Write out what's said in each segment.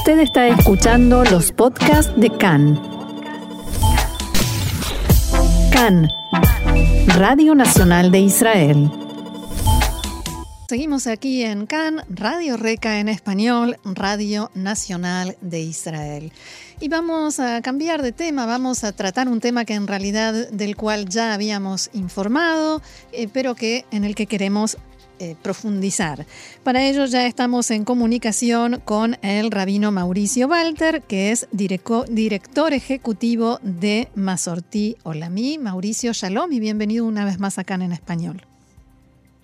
Usted está escuchando los podcasts de CAN. CAN, Radio Nacional de Israel. Seguimos aquí en CAN, Radio Reca en español, Radio Nacional de Israel. Y vamos a cambiar de tema, vamos a tratar un tema que en realidad del cual ya habíamos informado, eh, pero que en el que queremos eh, profundizar. Para ello ya estamos en comunicación con el rabino Mauricio Walter, que es director ejecutivo de Masorti Olami. Mauricio, shalom y bienvenido una vez más acá en español.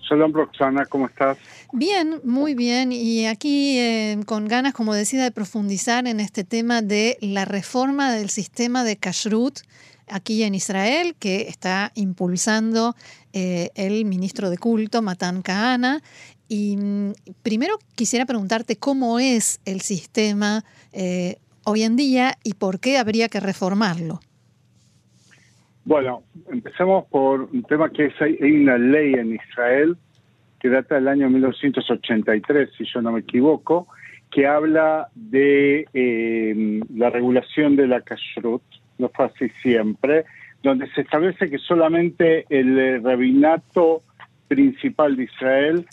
Shalom Roxana, ¿cómo estás? Bien, muy bien. Y aquí eh, con ganas, como decía, de profundizar en este tema de la reforma del sistema de kashrut aquí en Israel, que está impulsando eh, el ministro de culto, Matan Kahana. Y mm, primero quisiera preguntarte cómo es el sistema eh, hoy en día y por qué habría que reformarlo. Bueno, empecemos por un tema que es, hay una ley en Israel que data del año 1983, si yo no me equivoco, que habla de eh, la regulación de la kashrut, no fue así siempre, donde se establece que solamente el eh, rabinato principal de Israel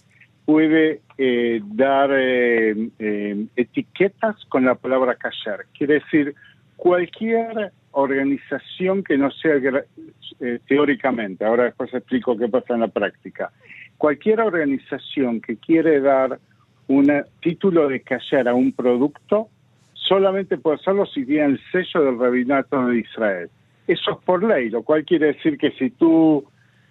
puede eh, dar eh, etiquetas con la palabra kasher. Quiere decir, cualquier organización que no sea teóricamente, ahora después explico qué pasa en la práctica, cualquier organización que quiere dar un título de kasher a un producto, solamente puede hacerlo si tiene el sello del rabinato de Israel. Eso es por ley, lo cual quiere decir que si tú,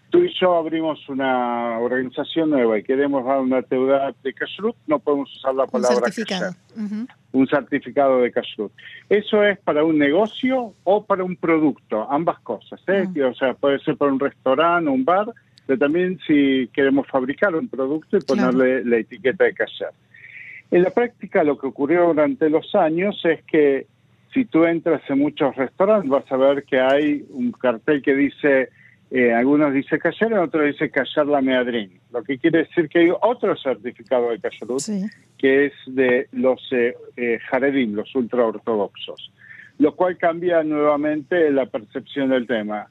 tú y yo abrimos una organización nueva y queremos dar una deuda de kashrut, no podemos usar la palabra un certificado. Un certificado de kashrut. Eso es para un negocio o para un producto, ambas cosas. ¿eh? O sea, puede ser para un restaurante o un bar, pero también si queremos fabricar un producto y ponerle la etiqueta de kasher. En la práctica lo que ocurrió durante los años es que si tú entras en muchos restaurantes vas a ver que hay un cartel que dice, eh, algunos dice en otros dice callar la meadrín, lo que quiere decir que hay otro certificado de callarut que es de los eh, eh, jaredim, los ultraortodoxos, lo cual cambia nuevamente la percepción del tema.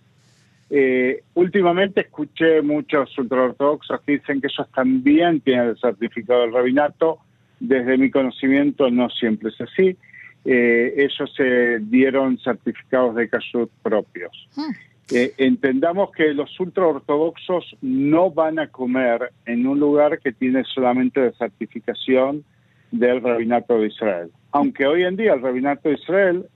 Eh, últimamente escuché muchos ultraortodoxos que dicen que ellos también tienen el certificado del rabinato, desde mi conocimiento no siempre es así eh, ellos se dieron certificados de kashrut propios. Hmm. Eh, entendamos que los ultraortodoxos no van a comer en un lugar que tiene solamente la certificación del rabinato de Israel. Aunque hoy en día el rabinato de Israel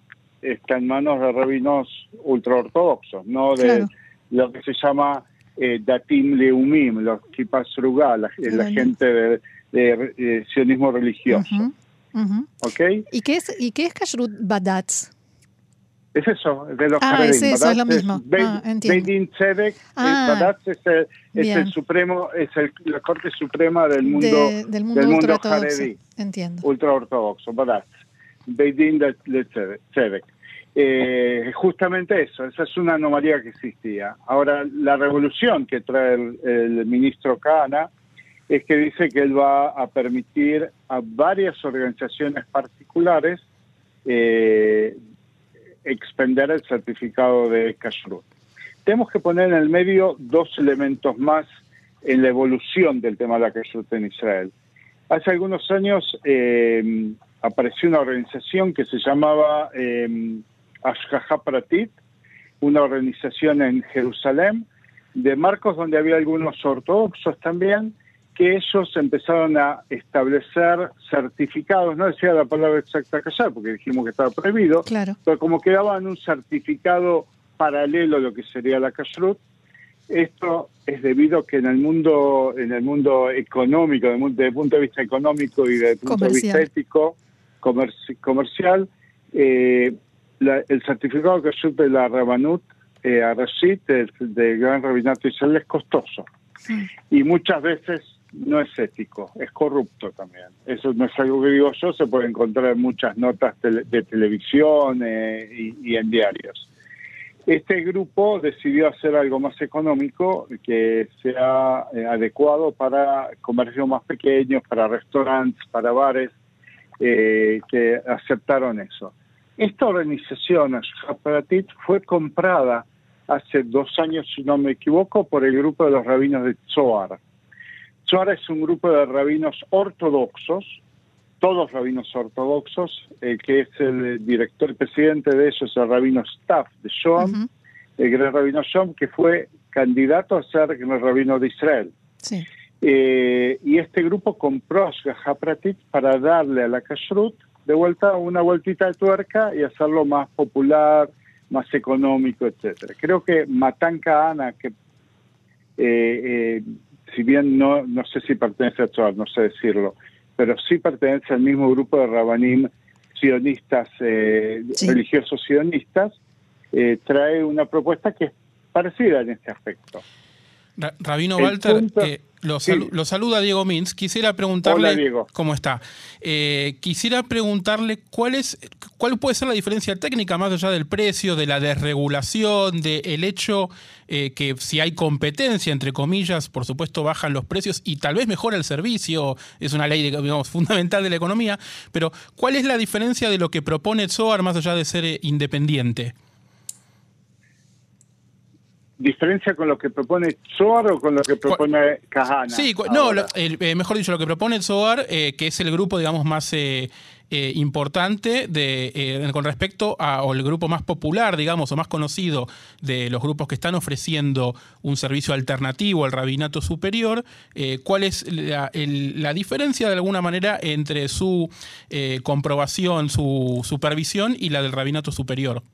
está en manos de rabinos ultraortodoxos, no de lo que se llama eh, datim leumim, los kipas rugal, la, gente de, sionismo religioso. ¿Y qué es, y qué es Kashrut Badatz? Es eso, de los Ah, es eso, es lo mismo. ah, Beidin Tzedek, ah, Badatz es, el, es el, supremo, es el, la corte suprema del mundo, de, del mundo, del mundo Haredi, Entiendo. Ultraortodoxo, Badatz. Beidin de, Tzedek. Eh, justamente eso, esa es una anomalía que existía. Ahora, la revolución que trae el, ministro Kahana es que dice que él va a permitir a varias organizaciones particulares eh, expender el certificado de kashrut. Tenemos que poner en el medio dos elementos más en la evolución del tema de la kashrut en Israel. Hace algunos años eh, apareció una organización que se llamaba eh, Ashkaha Pratit, una organización en Jerusalén, de marcos donde había algunos ortodoxos también, que ellos empezaron a establecer certificados, no decía la palabra exacta callar porque dijimos que estaba prohibido, pero como quedaban un certificado paralelo a lo que sería la kashrut, esto es debido a que en el mundo, en el mundo económico, desde el punto de vista económico y desde el punto de vista ético, comercial, eh, el certificado kashrut de la Rabanut, eh, a Rashid, del, Gran Rabinato Israel, es costoso. Y muchas veces no es ético, es corrupto también. Eso no es algo que digo yo, se puede encontrar en muchas notas de televisión eh, y, en diarios. Este grupo decidió hacer algo más económico que sea eh, adecuado para comercios más pequeños, para restaurantes, para bares. eh, que aceptaron eso. Esta organización, Hapratit, fue comprada hace dos años, si no me equivoco, por el grupo de los rabinos de Zohar. Zohar es un grupo de rabinos ortodoxos, todos rabinos ortodoxos, el que es el director, el presidente de ellos el rabino Staff de Shoam, el gran rabino Shoam, que fue candidato a ser el rabino de Israel. Eh, y este grupo compró a Hapratit para darle a la kashrut de vuelta una vueltita de tuerca y hacerlo más popular, más económico, etcétera. Creo que Matanka Ana, que eh, eh, si bien no, no sé si pertenece a Zohar, no sé decirlo, pero sí pertenece al mismo grupo de Rabanim sionistas, eh, religiosos sionistas, trae una propuesta que es parecida en este aspecto. Rabino Walter, lo, saluda Diego Mintz. Quisiera preguntarle cómo está. Eh, quisiera preguntarle cuál es, cuál puede ser la diferencia técnica más allá del precio, de la desregulación, del hecho eh, que si hay competencia entre comillas, por supuesto bajan los precios y tal vez mejora el servicio. Es una ley digamos, fundamental de la economía. Pero ¿cuál es la diferencia de lo que propone SOAR más allá de ser eh, independiente? Diferencia con lo que propone Zohar o con lo que propone Kahana? Sí, no, eh, mejor dicho, lo que propone Zohar, eh, que es el grupo, digamos, más eh, importante de, con respecto a, o el grupo más popular, digamos, o más conocido de los grupos que están ofreciendo un servicio alternativo al rabinato superior, ¿cuál es la, la, diferencia de alguna manera entre su comprobación, su supervisión y la del rabinato superior?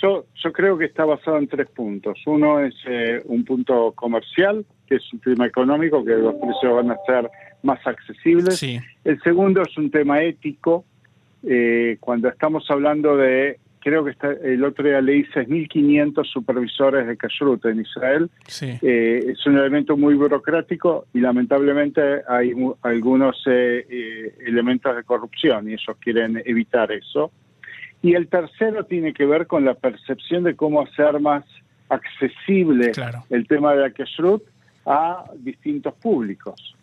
Yo, yo creo que está basado en tres puntos. Uno es eh, un punto comercial, que es un tema económico, que los precios van a ser más accesibles. El segundo es un tema ético. Eh, cuando estamos hablando de, creo que está, el otro día leí 6.500 supervisores de Kashrut en Israel. Eh, es un elemento muy burocrático y lamentablemente hay algunos elementos de corrupción y ellos quieren evitar eso. Y el tercero tiene que ver con la percepción de cómo hacer más accesible el tema de la kashrut a distintos públicos.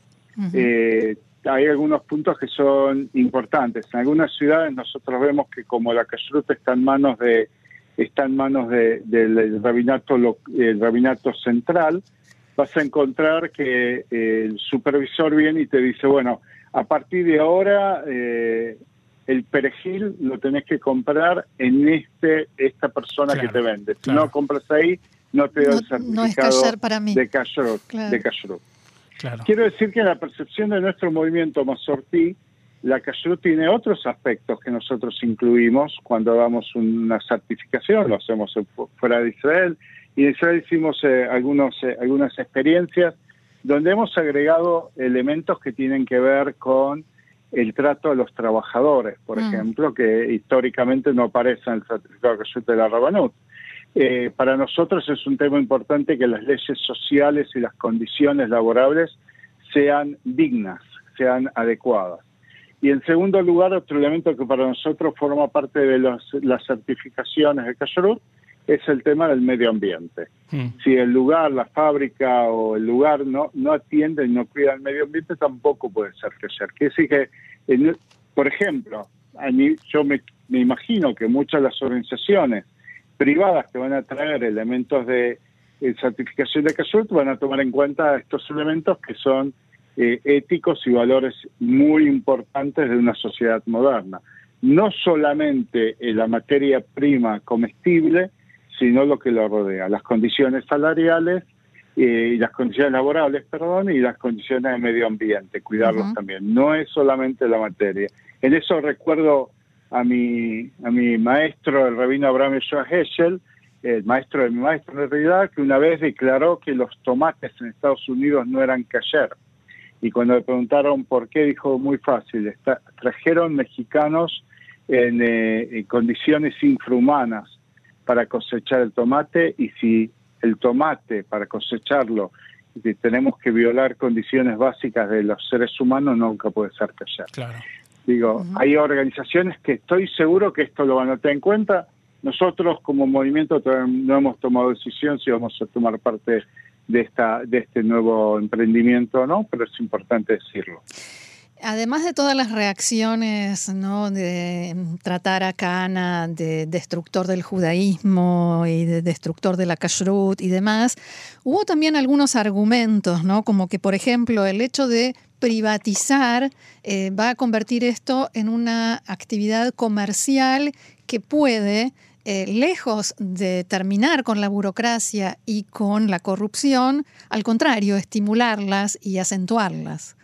Eh, hay algunos puntos que son importantes. En algunas ciudades nosotros vemos que como la kashrut está en manos de está en manos del rabinato el rabinato central, vas a encontrar que el supervisor viene y te dice, bueno, a partir de ahora eh, el perejil lo tenés que comprar en este esta persona que te vende. Si no compras ahí, no te da el certificado de kashrut. De Quiero decir que en la percepción de nuestro movimiento Masortí, la kashrut tiene otros aspectos que nosotros incluimos cuando damos una certificación, lo hacemos fuera de Israel, y en Israel hicimos eh, algunos, eh, algunas experiencias donde hemos agregado elementos que tienen que ver con el trato a los trabajadores, por mm. ejemplo, que históricamente no aparece en el certificado de la Rabanut. Eh, para nosotros es un tema importante que las leyes sociales y las condiciones laborables sean dignas, sean adecuadas. Y en segundo lugar, otro elemento que para nosotros forma parte de las certificaciones de Kashrut es el tema del medio ambiente. Si el lugar, la fábrica o el lugar no, no atiende y no cuida el medio ambiente, tampoco puede ser crecer. Quiere decir que, por ejemplo, a mí, yo me, imagino que muchas de las organizaciones privadas que van a traer elementos de certificación de CASURT van a tomar en cuenta estos elementos que son eh, éticos y valores muy importantes de una sociedad moderna. No solamente la materia prima comestible, sino lo que lo rodea, las condiciones salariales eh, y las condiciones laborables, perdón, y las condiciones de medio ambiente, cuidarlos también. No es solamente la materia. En eso recuerdo a mi, a mi maestro, el rabino Abraham Joa Heschel, el maestro de mi maestro en realidad, que una vez declaró que los tomates en Estados Unidos no eran cayer. Y cuando le preguntaron por qué, dijo muy fácil, trajeron mexicanos en, eh, en condiciones infrahumanas para cosechar el tomate y si el tomate para cosecharlo tenemos que violar condiciones básicas de los seres humanos, nunca puede ser callar. Claro. Digo, hay organizaciones que estoy seguro que esto lo van a tener en cuenta. Nosotros como movimiento no hemos tomado decisión si vamos a tomar parte de esta de este nuevo emprendimiento o no, pero es importante decirlo. Además de todas las reacciones ¿no? de tratar a Cana de destructor del judaísmo y de destructor de la kashrut y demás, hubo también algunos argumentos, ¿no? como que, por ejemplo, el hecho de privatizar eh, va a convertir esto en una actividad comercial que puede eh, lejos de terminar con la burocracia y con la corrupción, al contrario, estimularlas y acentuarlas.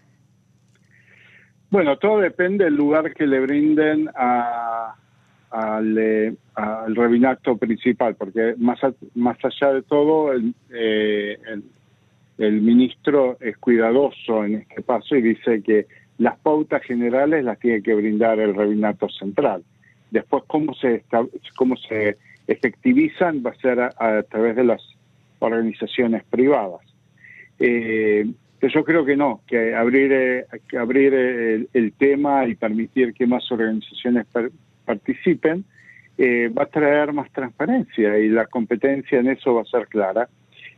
Bueno, todo depende del lugar que le brinden al, eh, al rabinato principal, porque más, más allá de todo, eh, el, el, ministro es cuidadoso en este paso y dice que las pautas generales las tiene que brindar el rabinato central. Después, cómo se, cómo se efectivizan va a ser a, través de las organizaciones privadas. Eh, yo creo que no, que abrir, eh, que abrir eh, el, tema y permitir que más organizaciones participen eh, va a traer más transparencia y la competencia en eso va a ser clara.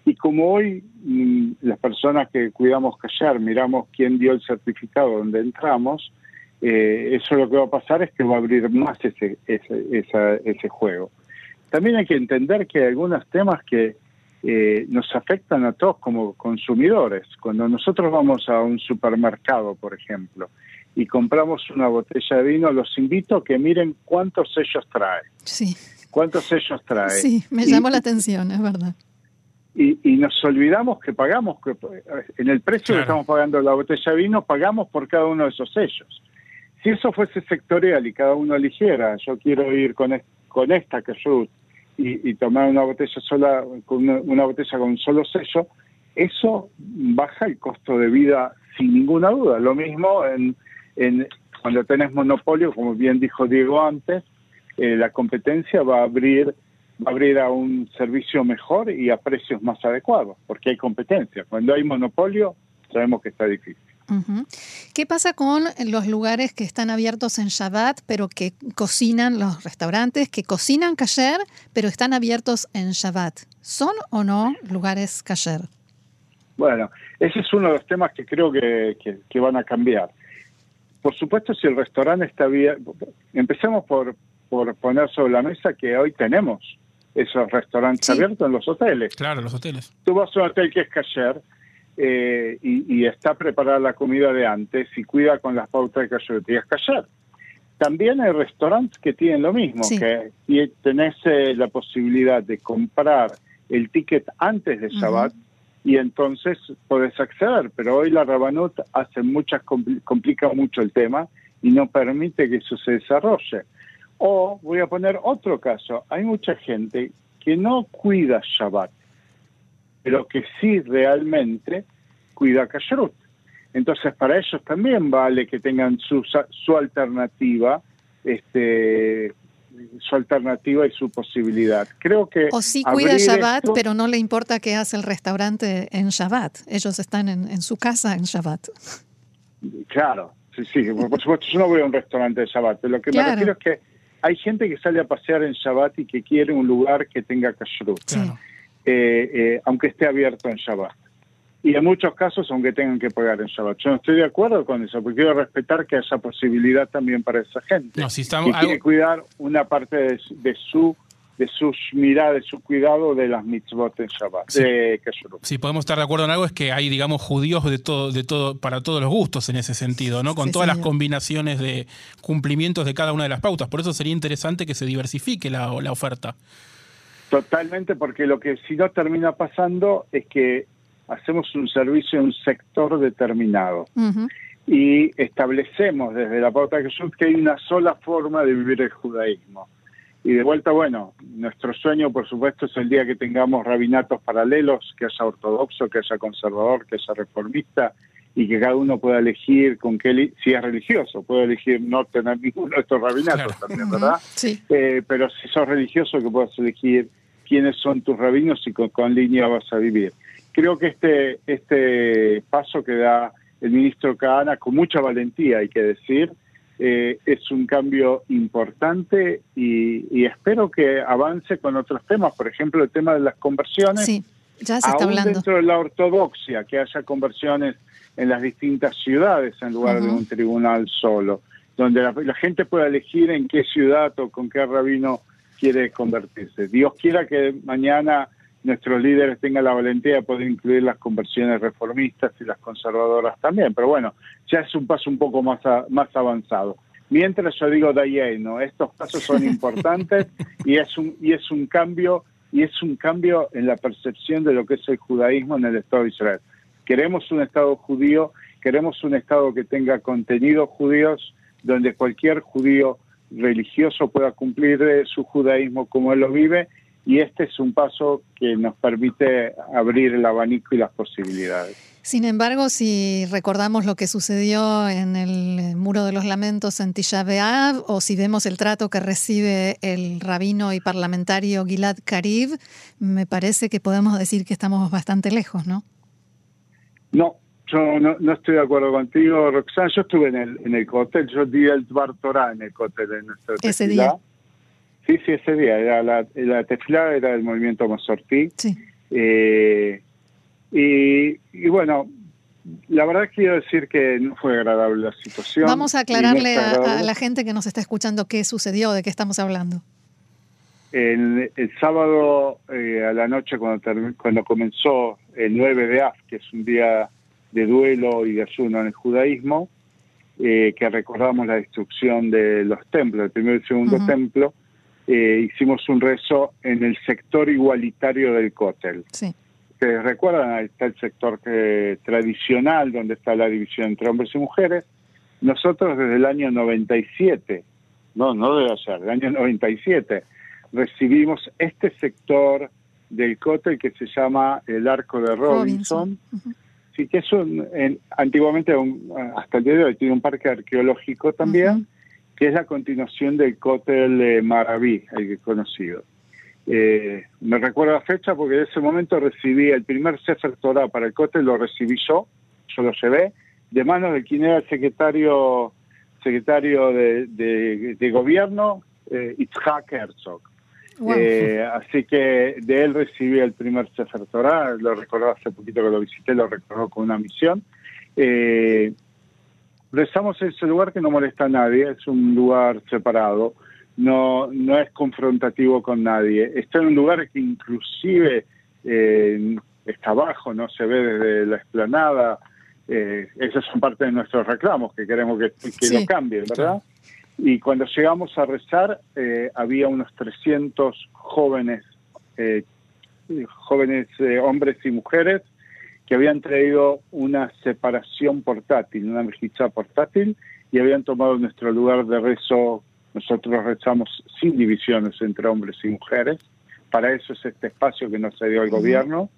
Y como hoy mm, las personas que cuidamos callar miramos quién dio el certificado donde entramos, eh, eso lo que va a pasar es que va a abrir más ese, ese, ese juego. También hay que entender que hay algunos temas que eh, nos afectan a todos como consumidores. Cuando nosotros vamos a un supermercado, por ejemplo, y compramos una botella de vino, los invito a que miren cuántos sellos trae. Sí. ¿Cuántos sellos trae? Sí, me llamó la atención, es verdad. Y, nos olvidamos que pagamos, que en el precio que estamos pagando la botella de vino, pagamos por cada uno de esos sellos. Si eso fuese sectorial y cada uno eligiera, yo quiero ir con, con esta que yo y, tomar una botella sola, con una, botella con un solo sello, eso baja el costo de vida sin ninguna duda. Lo mismo en, en cuando tenés monopolio, como bien dijo Diego antes, eh, la competencia va a abrir va a abrir a un servicio mejor y a precios más adecuados, porque hay competencia. Cuando hay monopolio, sabemos que está difícil. ¿Qué pasa con los lugares que están abiertos en Shabbat, pero que cocinan, los restaurantes que cocinan kasher, pero están abiertos en Shabbat? ¿Son o no lugares kasher? Bueno, ese es uno de los temas que creo que, van a cambiar. Por supuesto, si el restaurante está abierto, empecemos por, por poner sobre la mesa que hoy tenemos esos restaurantes abiertos en los hoteles. Claro, los hoteles. Tú vas a un hotel que es kasher, eh, y, está preparada la comida de antes y cuida con las pautas de kashrut y es callar. También hay restaurantes que tienen lo mismo, que y tenés eh, la posibilidad de comprar el ticket antes de Shabbat y entonces podés acceder, pero hoy la Rabanut hace muchas complica mucho el tema y no permite que eso se desarrolle. O voy a poner otro caso, hay mucha gente que no cuida Shabbat pero que sí realmente cuida Kashrut. Entonces, para ellos también vale que tengan su, su alternativa, este, su alternativa y su posibilidad. Creo que o sí cuida Shabbat, pero no le importa qué hace el restaurante en Shabbat. Ellos están en, su casa en Shabbat. Claro, sí, sí. Por supuesto, yo no voy a un restaurante de Shabbat, pero lo que me refiero es que hay gente que sale a pasear en Shabbat y que quiere un lugar que tenga kashrut. Claro. Eh, eh, aunque esté abierto en Shabbat. Y en muchos casos, aunque tengan que pagar en Shabbat. Yo no estoy de acuerdo con eso, porque quiero respetar que haya posibilidad también para esa gente. No, si estamos, quiere cuidar una parte de, su de sus miradas, de su cuidado de las mitzvot en Shabbat. Si podemos estar de acuerdo en algo es que hay, digamos, judíos de todo, de todo, para todos los gustos en ese sentido, ¿no? Con todas las combinaciones de cumplimientos de cada una de las pautas. Por eso sería interesante que se diversifique la, la oferta. Totalmente, porque lo que si no termina pasando es que hacemos un servicio en un sector determinado y establecemos desde la pauta de Jesús que hay una sola forma de vivir el judaísmo. Y de vuelta, bueno, nuestro sueño, por supuesto, es el día que tengamos rabinatos paralelos, que haya ortodoxo, que haya conservador, que haya reformista, y que cada uno pueda elegir con qué, si es religioso, puede elegir no tener ninguno de estos rabinatos también, ¿verdad? Sí. Eh, pero si sos religioso, que puedas elegir quiénes son tus rabinos y con, con línea vas a vivir. Creo que este, este paso que da el ministro Kahana, con mucha valentía hay que decir, eh, es un cambio importante y, espero que avance con otros temas, por ejemplo el tema de las conversiones. Ya se está hablando. dentro de la ortodoxia, que haya conversiones en las distintas ciudades en lugar de un tribunal solo, donde la, gente pueda elegir en qué ciudad o con qué rabino quiere convertirse. Dios quiera que mañana nuestros líderes tengan la valentía de poder incluir las conversiones reformistas y las conservadoras también, pero bueno, ya es un paso un poco más, más avanzado. Mientras yo digo ¿no? estos pasos son importantes y es un y es un cambio y es un cambio en la percepción de lo que es el judaísmo en el Estado de Israel. Queremos un Estado judío, queremos un Estado que tenga contenidos judíos, donde cualquier judío religioso pueda cumplir su judaísmo como él lo vive, y este es un paso que nos permite abrir el abanico y las posibilidades. Sin embargo, si recordamos lo que sucedió en el Muro de los Lamentos en Tisha B'Av, o si vemos el trato que recibe el rabino y parlamentario Gilad Karib, me parece que podemos decir que estamos bastante lejos, ¿no? No, yo no, estoy de acuerdo contigo, Roxana. Yo estuve en el, en el cóctel, yo di el Dvar en el cóctel de nuestro Ese día. Sí, sí, ese día. Era la, la tefilá era del movimiento Masortí. Sí. Eh, y, bueno, la verdad quiero decir que no fue agradable la situación. Vamos a aclararle a, la gente que nos está escuchando qué sucedió, de qué estamos hablando. El, el sábado eh, a la noche, cuando, cuando comenzó el 9 de Af, que es un día de duelo y de ayuno en el judaísmo, eh, que recordamos la destrucción de los templos, el primer y segundo templo, eh, hicimos un rezo en el sector igualitario del cótel. Sí. recuerdan? Ahí está el sector tradicional, donde está la división entre hombres y mujeres. Nosotros desde el año 97, no, no debe ser, el año 97, recibimos este sector del cótel que se llama el Arco de Robinson. Sí, que es antiguamente, hasta el día de hoy, tiene un parque arqueológico también, que es la continuación del cótel de Maraví, el que conocido. Eh, me recuerdo la fecha porque en ese momento recibí el primer Sefer Torah para el cótel, lo recibí yo, yo lo llevé, de manos de quien era el secretario secretario de, gobierno, eh, Itzhak Herzog. Eh, así que de él recibí el primer Sefer Torah, lo recordó hace poquito que lo visité, lo recordó con una misión. Eh, rezamos en ese lugar que no molesta a nadie, es un lugar separado, no, no es confrontativo con nadie. Está en un lugar que inclusive eh, está abajo, no se ve desde la explanada. Eh, esos son parte de nuestros reclamos, que queremos que, que lo cambien, ¿verdad? Y cuando llegamos a rezar, eh, había unos 300 jóvenes, eh, jóvenes hombres y mujeres que habían traído una separación portátil, una mejizá portátil, y habían tomado nuestro lugar de rezo. Nosotros rezamos sin divisiones entre hombres y mujeres. Para eso es este espacio que nos dio el gobierno.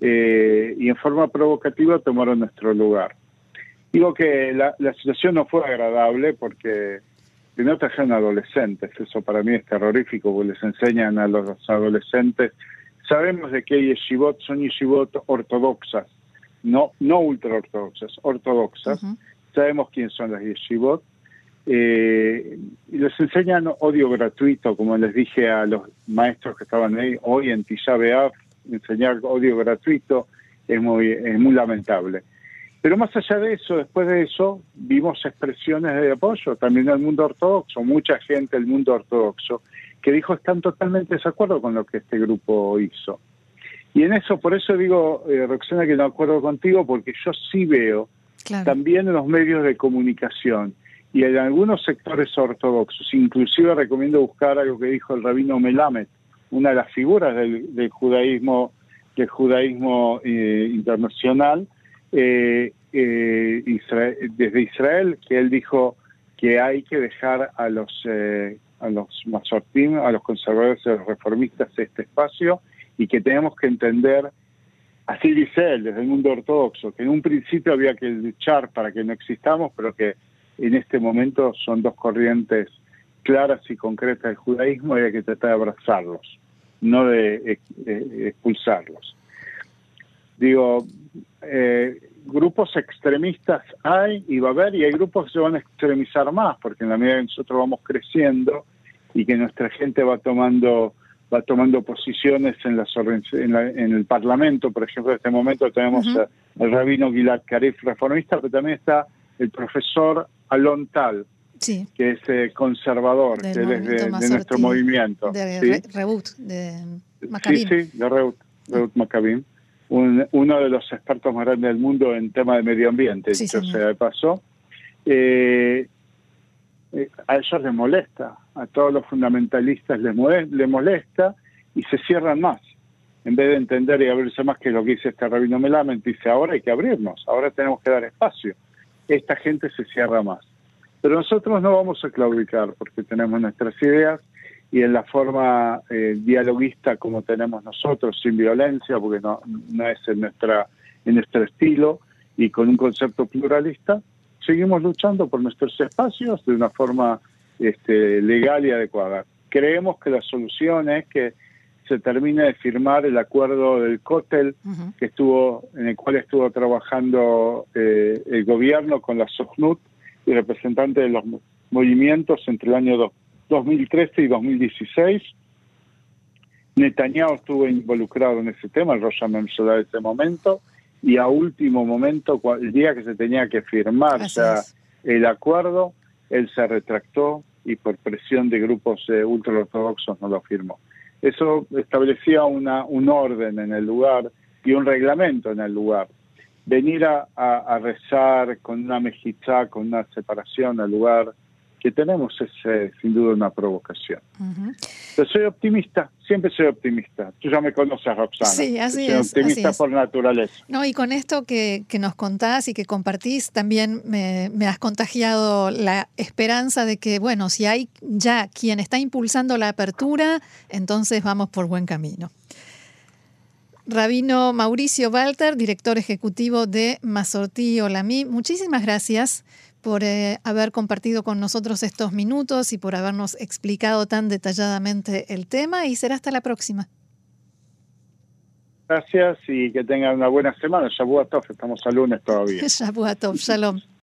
Eh, y en forma provocativa tomaron nuestro lugar. Digo que la, situación no fue agradable porque primero trajeron adolescentes, eso para mí es terrorífico, porque les enseñan a los adolescentes Sabemos de que yeshivot son yeshivot ortodoxas, no, no ultraortodoxas, ortodoxas. Sabemos quién son las yeshivot. Eh, y les enseñan odio gratuito, como les dije a los maestros que estaban ahí hoy en Tisha enseñar odio gratuito es muy, es muy lamentable. Pero más allá de eso, después de eso, vimos expresiones de apoyo también del mundo ortodoxo, mucha gente del mundo ortodoxo, que dijo están totalmente de con lo que este grupo hizo. Y en eso, por eso digo, eh, Roxana, que no acuerdo contigo, porque yo sí veo también en los medios de comunicación y en algunos sectores ortodoxos, inclusive recomiendo buscar algo que dijo el rabino Melamed, una de las figuras del, judaísmo del judaísmo eh, internacional eh, desde Israel, que él dijo que hay que dejar a los a los masortim, a los conservadores y a los reformistas este espacio y que tenemos que entender, así dice él, desde el mundo ortodoxo, que en un principio había que luchar para que no existamos, pero que en este momento son dos corrientes claras y concretas del judaísmo y hay que tratar de abrazarlos, no de, expulsarlos. Digo, eh, grupos extremistas hay y va a haber, y hay grupos que se van a extremizar más, porque en la medida que nosotros vamos creciendo, y que nuestra gente va tomando va tomando posiciones en, las, en, el Parlamento. Por ejemplo, en este momento tenemos al rabino Gilad Karif, reformista, pero también está el profesor Alon Tal, que es eh, conservador, que es de, nuestro movimiento. De ¿sí? Reut, de Maccabim. Sí, sí, de Reut, Reut Maccabim. uno de los expertos más grandes del mundo en tema de medio ambiente, dicho sea de paso. Eh, eh, a ellos les molesta, a todos los fundamentalistas les, molesta y se cierran más. En vez de entender y abrirse más que lo que dice este rabino Melament, dice ahora hay que abrirnos, ahora tenemos que dar espacio. Esta gente se cierra más. Pero nosotros no vamos a claudicar porque tenemos nuestras ideas y en la forma eh, dialoguista como tenemos nosotros, sin violencia, porque no, no es en, nuestra, en nuestro estilo y con un concepto pluralista, seguimos luchando por nuestros espacios de una forma este, legal y adecuada. Creemos que la solución es que se termine de firmar el acuerdo del COTEL que estuvo en el cual estuvo trabajando eh, el gobierno con la SOCNUT y representante de los movimientos entre el año 2013 y 2016. Netanyahu estuvo involucrado en ese tema, el Rosh de ese momento, y a último momento, el día que se tenía que firmar el acuerdo, él se retractó y por presión de grupos eh, ultraortodoxos no lo firmó. Eso establecía una, un orden en el lugar y un reglamento en el lugar venir a, rezar con una mejizá, con una separación al lugar que tenemos es eh, sin duda una provocación. Pero soy optimista, siempre soy optimista. Tú ya me conoces, Roxana. Sí, así soy optimista por naturaleza. No, y con esto que, que, nos contás y que compartís, también me, me has contagiado la esperanza de que, bueno, si hay ya quien está impulsando la apertura, entonces vamos por buen camino. Rabino Mauricio Walter, director ejecutivo de Masorti Olamí, muchísimas gracias por eh, haber compartido con nosotros estos minutos y por habernos explicado tan detalladamente el tema y será hasta la próxima. Gracias y que tengan una buena semana. Shabuatov, estamos al lunes todavía. Shabuatov, shalom.